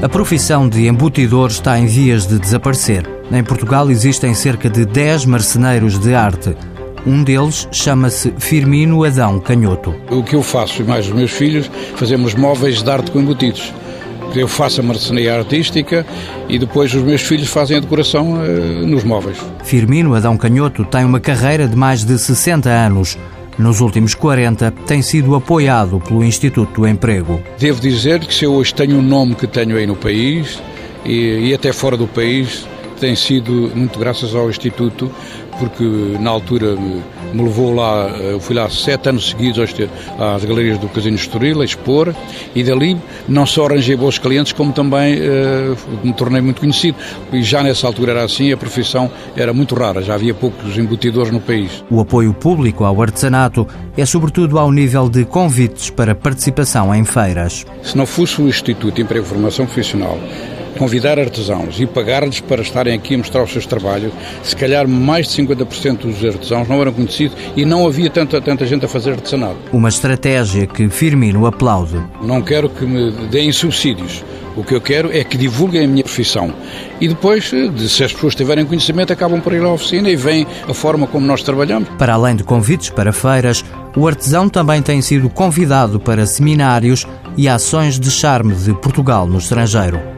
A profissão de embutidor está em vias de desaparecer. Em Portugal existem cerca de 10 marceneiros de arte. Um deles chama-se Firmino Adão Canhoto. O que eu faço, e mais os meus filhos, fazemos móveis de arte com embutidos. Eu faço a marcenaria artística e depois os meus filhos fazem a decoração uh, nos móveis. Firmino Adão Canhoto tem uma carreira de mais de 60 anos. Nos últimos 40, tem sido apoiado pelo Instituto do Emprego. Devo dizer que se eu hoje tenho o um nome que tenho aí no país e, e até fora do país, tem sido muito graças ao Instituto, porque na altura me, me levou lá, eu fui lá sete anos seguidos às galerias do Casino Estoril a expor e dali não só arranjei bons clientes, como também uh, me tornei muito conhecido. E já nessa altura era assim, a profissão era muito rara, já havia poucos embutidores no país. O apoio público ao artesanato é sobretudo ao nível de convites para participação em feiras. Se não fosse o Instituto de Emprego e Formação Profissional convidar artesãos e pagar-lhes para estarem aqui a mostrar os seus trabalhos, se calhar mais de 50% dos artesãos não eram conhecidos e não havia tanta, tanta gente a fazer artesanato. Uma estratégia que Firmino aplaude. Não quero que me deem subsídios. O que eu quero é que divulguem a minha profissão. E depois, se as pessoas tiverem conhecimento, acabam por ir à oficina e veem a forma como nós trabalhamos. Para além de convites para feiras, o artesão também tem sido convidado para seminários e ações de charme de Portugal no estrangeiro.